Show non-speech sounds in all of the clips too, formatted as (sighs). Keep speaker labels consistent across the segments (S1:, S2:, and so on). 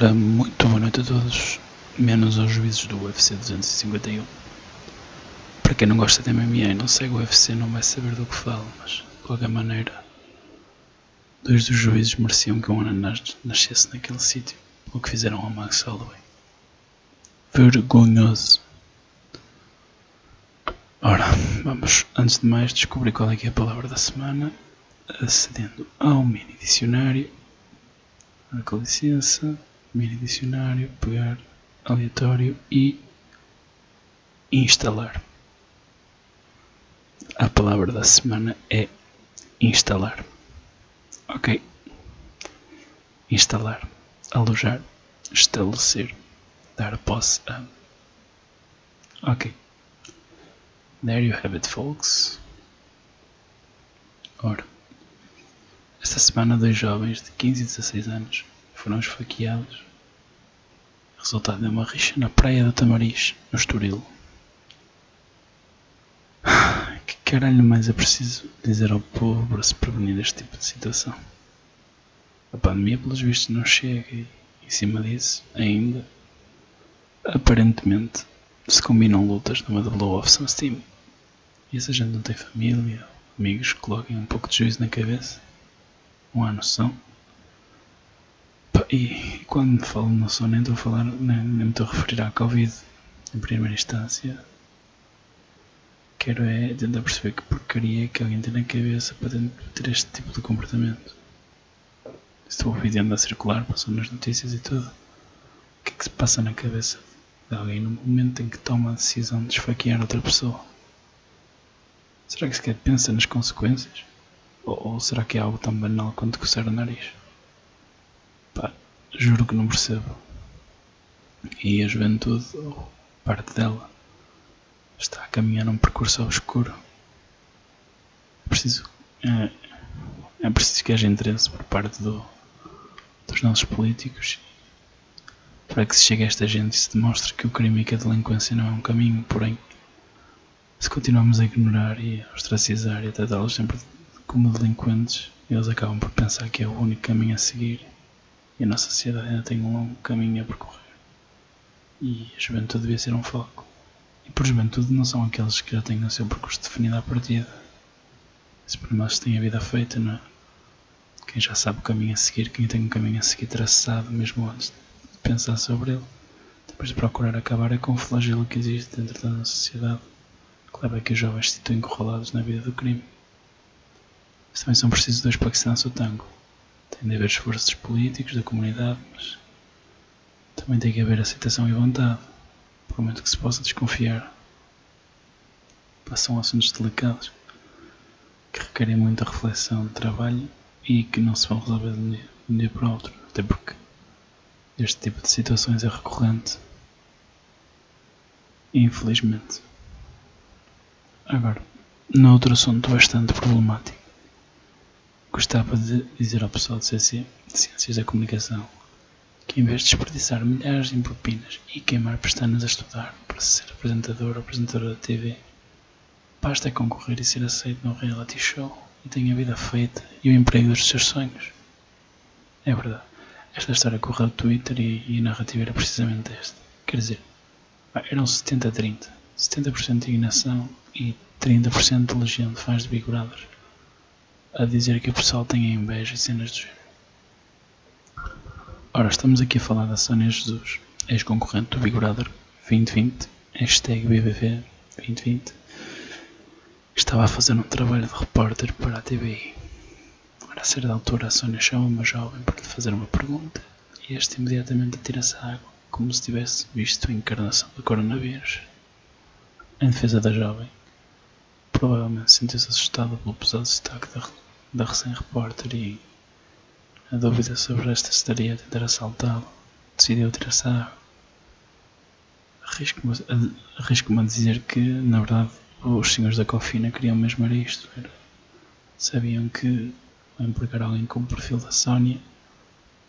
S1: Ora, muito boa noite a todos, menos aos juízes do UFC 251. Para quem não gosta de MMA e não segue o UFC não vai saber do que falo, mas de qualquer maneira, dois dos juízes mereciam que um ananás nascesse naquele sítio, o que fizeram ao Max Holloway. Vergonhoso. Ora, vamos antes de mais descobrir qual é que é a palavra da semana, acedendo ao mini dicionário. Com licença, mini dicionário, pegar aleatório e instalar. A palavra da semana é instalar. Ok. Instalar, alojar, estabelecer, dar posse a. Ok. There you have it, folks. Ora, esta semana dois jovens de 15 e 16 anos foram esfaqueados, resultado de uma rixa na praia do Tamariz, no Estoril. (sighs) Que caralho mais é preciso dizer ao povo para se prevenir deste tipo de situação? A pandemia, pelos vistos, não chega e, em cima disso, ainda, aparentemente, se combinam lutas numa Blow of Some Steam. E essa gente não tem família, amigos que coloquem um pouco de juízo na cabeça? Não há noção? E quando falo de noção, nem estou a falar, nem, nem me estou a referir à Covid em primeira instância. Quero é tentar perceber que porcaria é que alguém tem na cabeça para ter este tipo de comportamento. Estou anda a circular, passou nas notícias e tudo. O que é que se passa na cabeça de alguém no momento em que toma a decisão de esfaquear outra pessoa? Será que sequer pensa nas consequências? Ou, ou será que é algo tão banal quanto coçar o nariz? Juro que não percebo. E a juventude, ou parte dela, está a caminhar um percurso obscuro. É preciso, é, é preciso que haja interesse por parte do, dos nossos políticos para que se chegue a esta gente e se demonstre que o crime e que a delinquência não é um caminho, porém, se continuamos a ignorar e a ostracizar e a tratá-los sempre como delinquentes, eles acabam por pensar que é o único caminho a seguir e a nossa sociedade ainda tem um longo caminho a percorrer. E a juventude devia ser um foco. E por juventude não são aqueles que já têm o seu percurso definido à partida. Se por nós têm a vida feita, não é? Quem já sabe o caminho a seguir, quem tem um caminho a seguir traçado mesmo antes de pensar sobre ele, depois de procurar acabar é com o flagelo que existe dentro da nossa sociedade, que leva a que os jovens se situem encurralados na vida do crime. Mas também são precisos dois para que se dance o tango. Tem de haver esforços políticos, da comunidade, mas também tem que haver aceitação e vontade, por muito que se possa desconfiar. São assuntos delicados que requerem muita reflexão, trabalho e que não se vão resolver de um dia, de um dia para o outro, até porque este tipo de situações é recorrente. Infelizmente. Agora, noutro assunto bastante problemático, gostava de dizer ao pessoal de CC, Ciências da Comunicação, que em vez de desperdiçar milhares em propinas e queimar pestanas a estudar para ser apresentador ou apresentadora da TV, basta concorrer e ser aceito num reality show e tem a vida feita e o emprego dos seus sonhos. É verdade. Esta história correu no Twitter e, e, a narrativa era precisamente esta. Quer dizer, eram 70-30. 70% de indignação e 30% de de fãs de Big. A dizer que o pessoal tem inveja e cenas do género. Ora, estamos aqui a falar da Sónia Jesus, ex-concorrente do Big Brother 2020, hashtag BBV 2020 estava a fazer um trabalho de repórter para a TVI. Ora, a certa altura, a Sónia chama uma jovem para lhe fazer uma pergunta e este imediatamente atira-se à água, como se tivesse visto a encarnação do coronavírus. Em defesa da jovem, provavelmente sentiu-se assustada pelo pesado destaque da, da recém-repórter e, a dúvida sobre esta estaria a tentar assaltá-lo, decidiu à água. Arrisco-me arrisco a dizer que, na verdade, os senhores da cofina queriam mesmo era isto. Era, sabiam que ao empregar alguém com o perfil da Sónia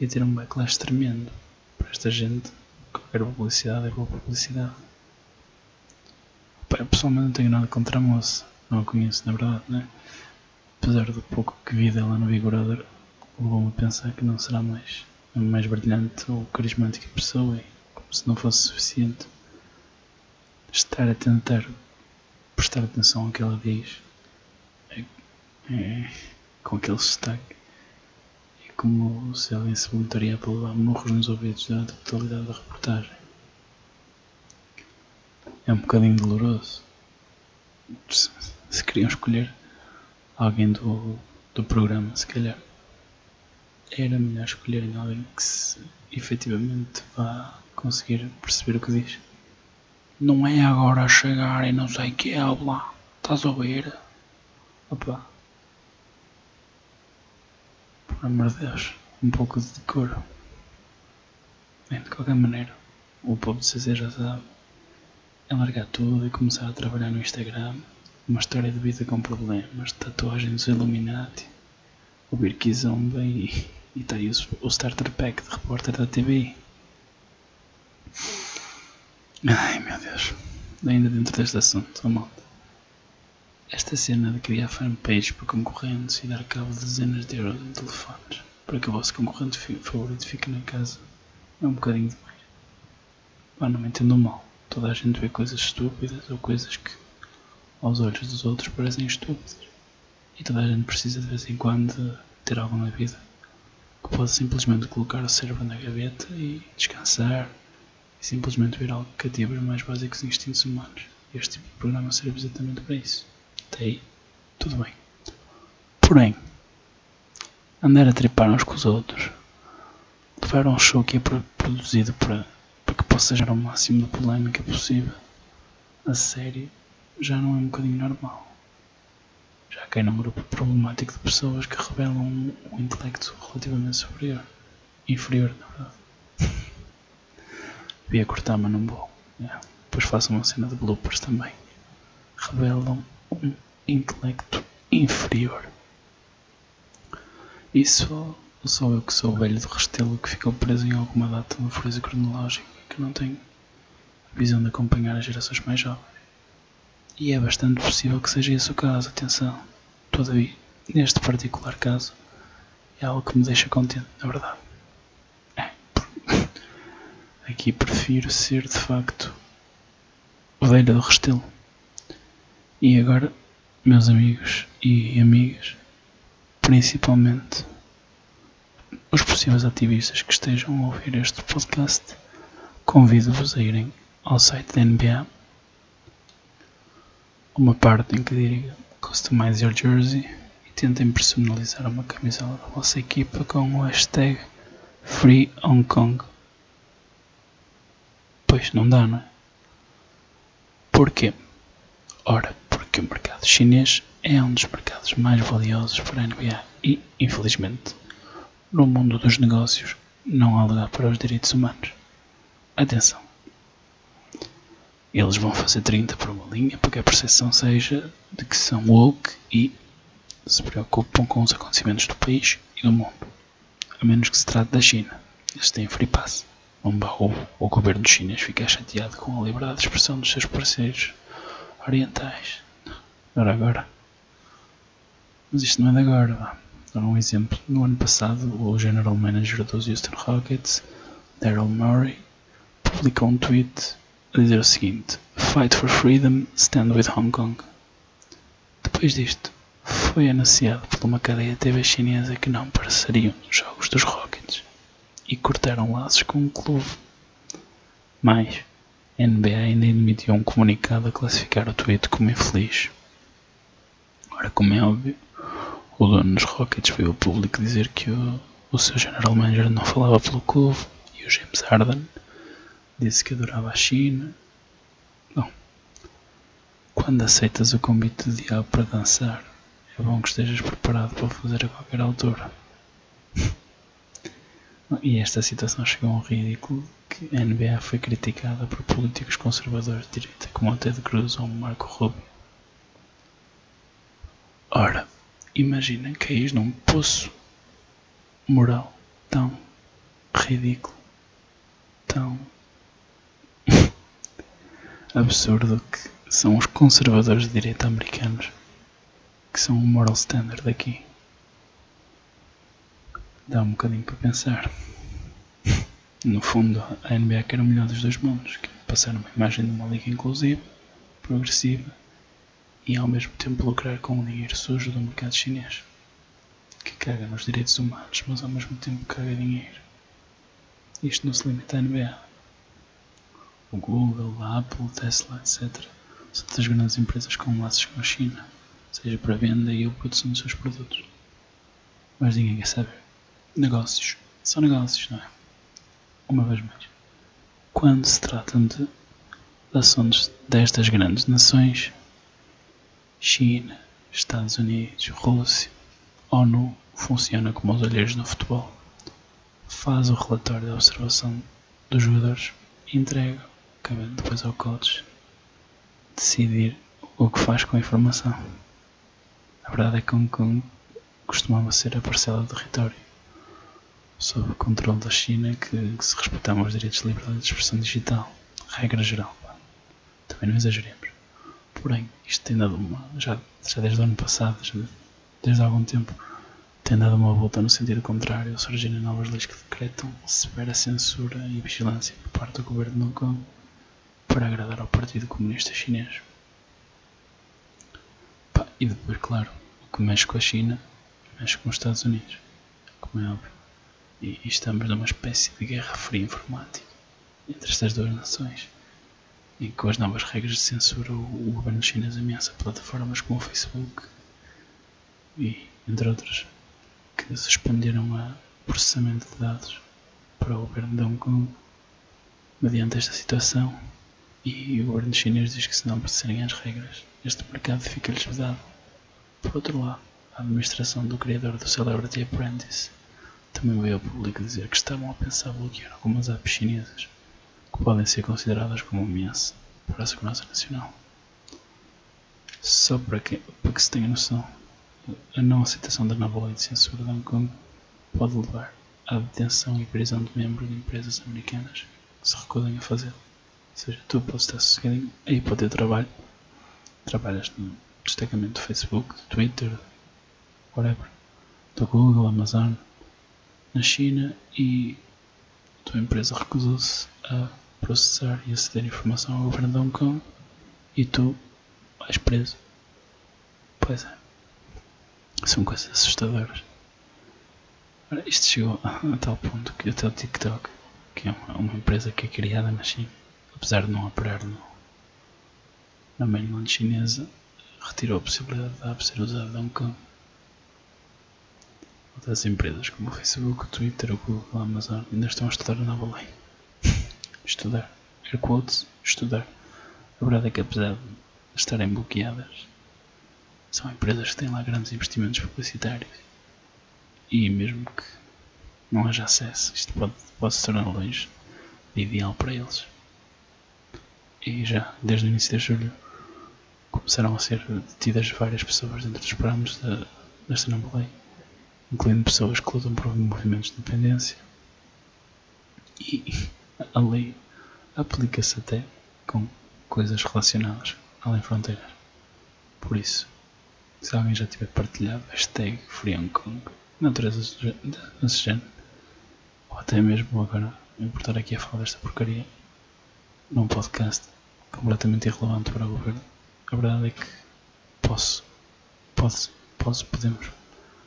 S1: ia ter um backlash tremendo para esta gente. Qualquer publicidade é boa publicidade. Pessoalmente não tenho nada contra a moça, não a conheço na verdade, né? apesar do pouco que vi dela no Vigorador, levou-me a pensar que não será mais a mais brilhante ou carismática pessoa e, como se não fosse suficiente, estar a tentar prestar atenção ao que ela diz é, é, com aquele sotaque é como se alguém se voluntaria para levar morros nos ouvidos durante a totalidade da reportagem. É um bocadinho doloroso. Se, se queriam escolher alguém do, do programa, se calhar era melhor escolherem alguém que se, efetivamente vá conseguir perceber o que diz. Não é agora chegar e não sei o que é, lá. Estás a ouvir? Opa. Por amor de Deus, um pouco de decoro. Bem, de qualquer maneira, o povo de CZ já sabe. É largar tudo e começar a trabalhar no Instagram. Uma história de vida com problemas, tatuagens Illuminati, ouvir Kizomba e e está aí o, o Starter Pack de repórter da TV. Ai meu Deus. Ainda dentro deste assunto, oh, malta. Esta cena de criar fanpage para concorrentes e dar cabo de dezenas de euros em telefones para que o vosso concorrente favorito fique na casa é um bocadinho demais. Pá, não me entendam mal. Toda a gente vê coisas estúpidas ou coisas que aos olhos dos outros parecem estúpidas. E toda a gente precisa de vez em quando ter algo na vida que pode simplesmente colocar o cérebro na gaveta e descansar e simplesmente ver algo que cativa os mais básicos instintos humanos. Este tipo de programa serve exatamente para isso. Até aí, tudo bem. Porém, andar a trepar uns com os outros, levar um show que é produzido para, possa gerar o máximo de polémica possível, a sério, já não é um bocadinho normal já cai num grupo problemático de pessoas que revelam um, um intelecto relativamente superior. Inferior, na verdade. (laughs) Devia cortar, mas não vou. Yeah. Depois faço uma cena de bloopers também. Revelam um intelecto inferior. Isso sou eu que sou o velho do restelo que ficou preso em alguma data no friso cronológico e que não tenho a visão de acompanhar as gerações mais jovens. E é bastante possível que seja esse o caso, atenção. Todavia, neste particular caso, é algo que me deixa contente, na verdade. É. (laughs) Aqui prefiro ser de facto o velho do Restelo. E agora, meus amigos e amigas, principalmente os possíveis ativistas que estejam a ouvir este podcast, convido-vos a irem ao site da NBA uma parte em que diga Customize Your Jersey e tentem personalizar uma camisola da vossa equipa com o hashtag Free Hong Kong. Pois não dá, não é? Porquê? Ora, porque o mercado chinês é um dos mercados mais valiosos para a NBA e, infelizmente, no mundo dos negócios não há lugar para os direitos humanos. Atenção! Eles vão fazer 30 por uma linha para que a percepção seja de que são woke e se preocupam com os acontecimentos do país e do mundo. A menos que se trate da China. Eles têm free pass. o, o governo chinês fica chateado com a liberdade de expressão dos seus parceiros orientais. Agora, agora. Mas isto não é de agora. Vá. Dar um exemplo. No ano passado, o General Manager dos Houston Rockets, Daryl Murray, publicou um tweet a dizer o seguinte: Fight for freedom, stand with Hong Kong. Depois disto, foi anunciado por uma cadeia TV chinesa que não apareceriam nos jogos dos Rockets e cortaram laços com o clube. Mas, a NBA ainda emitiu um comunicado a classificar o tweet como infeliz. Ora, como é óbvio, o dono dos Rockets veio ao público dizer que o, o seu general manager não falava pelo clube e o James Harden disse que adorava a China. Bom, quando aceitas o convite do diabo para dançar, é bom que estejas preparado para o fazer a qualquer altura. (laughs) e esta situação chegou a um ridículo que a NBA foi criticada por políticos conservadores de direita como o Ted Cruz ou o Marco Rubio. Ora, imagina cair num poço moral tão ridículo, tão absurdo que são os conservadores de direita americanos que são o moral standard aqui. Dá um bocadinho para pensar. No fundo, a NBA quer o melhor dos dois mundos, que é passar uma imagem de uma liga inclusiva, progressiva e ao mesmo tempo lucrar com o dinheiro sujo do mercado chinês, que caga nos direitos humanos, mas ao mesmo tempo caga dinheiro. Isto não se limita à NBA. O Google, a Apple, Tesla, etc. São todas grandes empresas com laços com a China, seja para venda e ou produção dos seus produtos. Mas ninguém quer saber. Negócios. São negócios, não é? Uma vez mais. Quando se tratam de assuntos destas grandes nações, China, Estados Unidos, Rússia, ONU funciona como os olheiros no futebol. Faz o relatório da observação dos jogadores e entrega, cabendo depois ao coach decidir o que faz com a informação. A verdade é que Hong Kong costumava ser a parcela do território sob o controle da China que, se respeitavam os direitos de liberdade de expressão digital, regra geral. Também não exageremos. Porém, isto tem dado uma, já, já desde o ano passado, desde há algum tempo, tem dado uma volta no sentido contrário, surgirem novas leis que decretam severa censura e vigilância por parte do governo de Hong Kong para agradar ao Partido Comunista Chinês. Pá, e depois, claro, o que mexe com a China mexe com os Estados Unidos, como é óbvio. E, e estamos numa espécie de guerra fria informática entre estas duas nações. E com as novas regras de censura, o, o governo chinês ameaça plataformas como o Facebook e, entre outras, que suspenderam o processamento de dados para o governo de Hong Kong mediante esta situação. E o governo chinês diz que se não obedecerem às regras, este mercado fica-lhes vedado. Por outro lado, a administração do criador do Celebrity Apprentice também veio ao público dizer que estavam a pensar bloquear algumas apps chinesas que podem ser consideradas como ameaça para a segurança nacional. Só para que, para que se tenha noção, a não aceitação da nova lei de censura de Hong Kong pode levar à detenção e prisão de membros de empresas americanas que se recusem a fazer. Seja, tu podes estar sossegadinho aí para o teu trabalho, trabalhas no destacamento do Facebook, do Twitter, whatever, do Google, Amazon, na China e a tua empresa recusou-se a processar e aceder informação ao governo de Hong Kong e tu vais preso. Pois é. São coisas assustadoras. Ora, isto chegou a, a, tal ponto que até o TikTok, que é uma, uma, empresa que é criada na China, apesar de não operar no, na mainland chinesa, retirou a possibilidade de a app ser usada em Kong. Outras empresas como o Facebook, o Twitter, o Google, a Amazon ainda estão a estudar a nova lei. (laughs) estudar. Air quotes, estudar. A verdade é que apesar de estarem bloqueadas, são empresas que têm lá grandes investimentos publicitários. E mesmo que não haja acesso, isto pode, pode se tornar longe de ideal para eles. E já, desde o início de julho, começaram a ser detidas várias pessoas dentro dos parâmetros desta nova lei incluindo pessoas que lutam por movimentos de independência. E a lei aplica-se até com coisas relacionadas além fronteiras. Por isso, se alguém já tiver partilhado hashtag FreeHongKong, natureza desse género, ou até mesmo agora importar aqui a falar desta porcaria num podcast completamente irrelevante para o governo, a verdade é que posso, posso, posso, podemos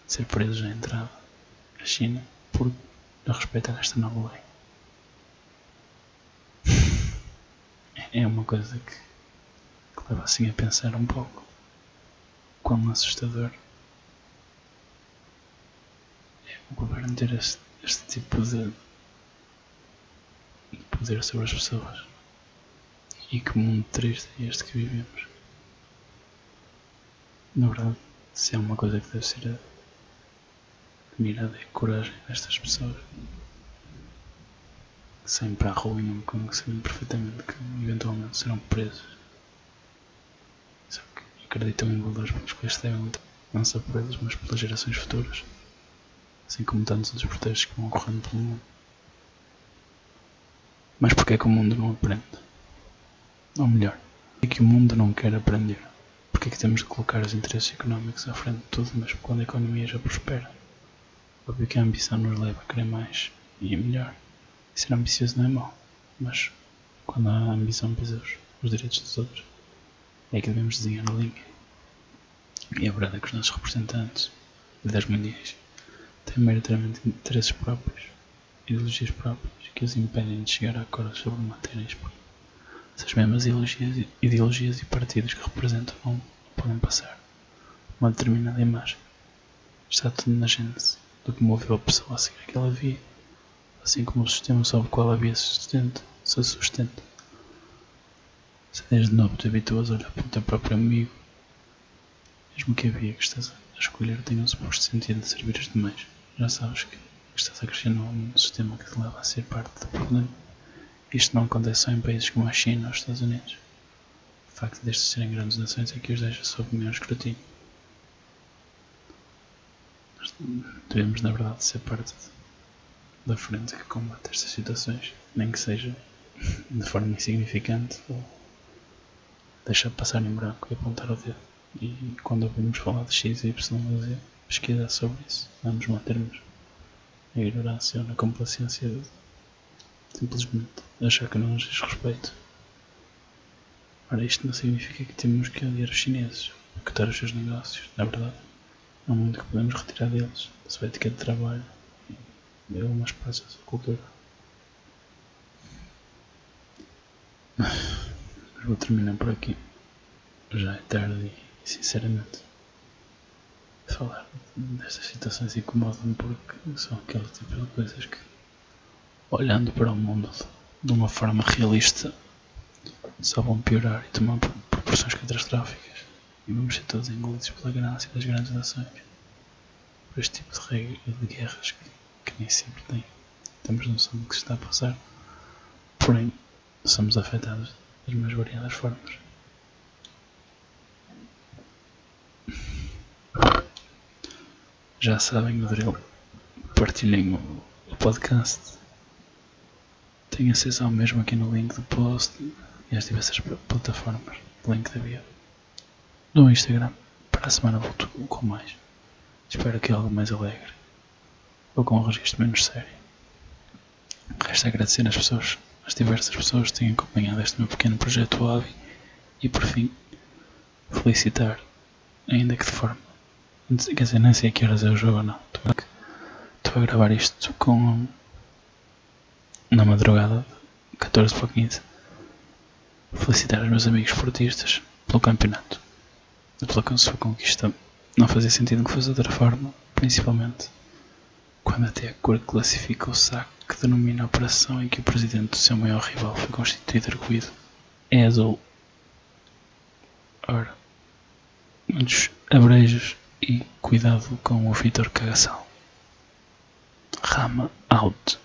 S1: ser presos à entrada à China por respeitar esta nova lei. É uma coisa que, que leva assim a pensar um pouco quão assustador é o governo ter este, este tipo de poder sobre as pessoas. E que mundo triste é este que vivemos. Na verdade, se é uma coisa que deve ser admirada é a coragem destas pessoas que para a rua Kong sabendo perfeitamente que eventualmente serão presos. Só que acreditam em valores pelos quais devem lutar, não só por eles, mas pelas gerações futuras, assim como tantos outros protestos que vão ocorrendo pelo mundo. Mas porquê é que o mundo não aprende? Ou melhor, é que o mundo não quer aprender? Porquê é que temos de colocar os interesses económicos à frente de tudo, mesmo quando a economia já prospera? Óbvio que a ambição nos leva a querer mais e melhor. ser ambicioso não é mau, mas quando a ambição pisa os, os direitos dos outros, é que devemos desenhar a linha. E a verdade é que os nossos representantes, líderes mundiais, têm maioritariamente interesses próprios, ideologias próprias, que os impedem de chegar a acordos sobre matérias. Essas mesmas ideologias, ideologias e partidos que representam não podem passar uma determinada imagem. Está tudo na gênese do que moveu a pessoa a seguir aquela via, assim como o sistema sobre o qual a via se sustenta. Se sustenta. Se desde novo te habituas a olhar para o teu próprio amigo, mesmo que a via que estás a escolher tenha um suposto sentido de servir os demais, já sabes que estás a crescer num sistema que te leva a ser parte do problema. Isto não acontece só em países como a China ou os Estados Unidos. O facto destes serem grandes nações é que os deixa sob maior escrutínio. devemos, na verdade, ser parte da frente que combate estas situações, nem que seja de forma insignificante ou deixar passar em branco e apontar o dedo. E quando ouvimos falar de X, Y ou Z, pesquisar sobre isso, nos mantermos na ignorância ou na complacência de simplesmente achar que não nos diz respeito. Ora, isto não significa que temos que odiar os chineses, boicotar os seus negócios, na verdade. Há muito que podemos retirar deles, da sua ética de trabalho e algumas partes da sua cultura. Mas vou terminar por aqui. Já é tarde e, sinceramente, falar destas situações incomoda-me porque são aquele tipo de coisas que, olhando para o mundo de uma forma realista, só vão piorar e tomar proporções catastróficas e vamos ser todos engolidos pela ganância das grandes nações. Por este tipo de de guerras que, que nem sempre tem. Temos noção do que se está a passar, porém somos afetados das mais variadas formas. Já sabem o drill. Partilhem o podcast. Tenho acesso ao mesmo aqui no link do post e às diversas plataformas. Link da bio no Instagram. Para a semana volto com mais. Espero que algo mais alegre. Ou com um registro menos sério. Resta agradecer às pessoas, às diversas pessoas que têm acompanhado este meu pequeno projeto hobby. E por fim, felicitar, ainda que de forma. Quer dizer, nem sei a que horas é o jogo ou não. Estou a gravar isto com. Na madrugada, 14 para 15. Felicitar os meus amigos esportistas pelo campeonato pela sua conquista não fazia sentido que fosse de outra forma, principalmente quando até a cor classifica o saco que denomina a operação em que o presidente do seu maior rival foi constituído arguído é azul. Ora, muitos abrejos e cuidado com o Vitor Cagaçal. Rama out.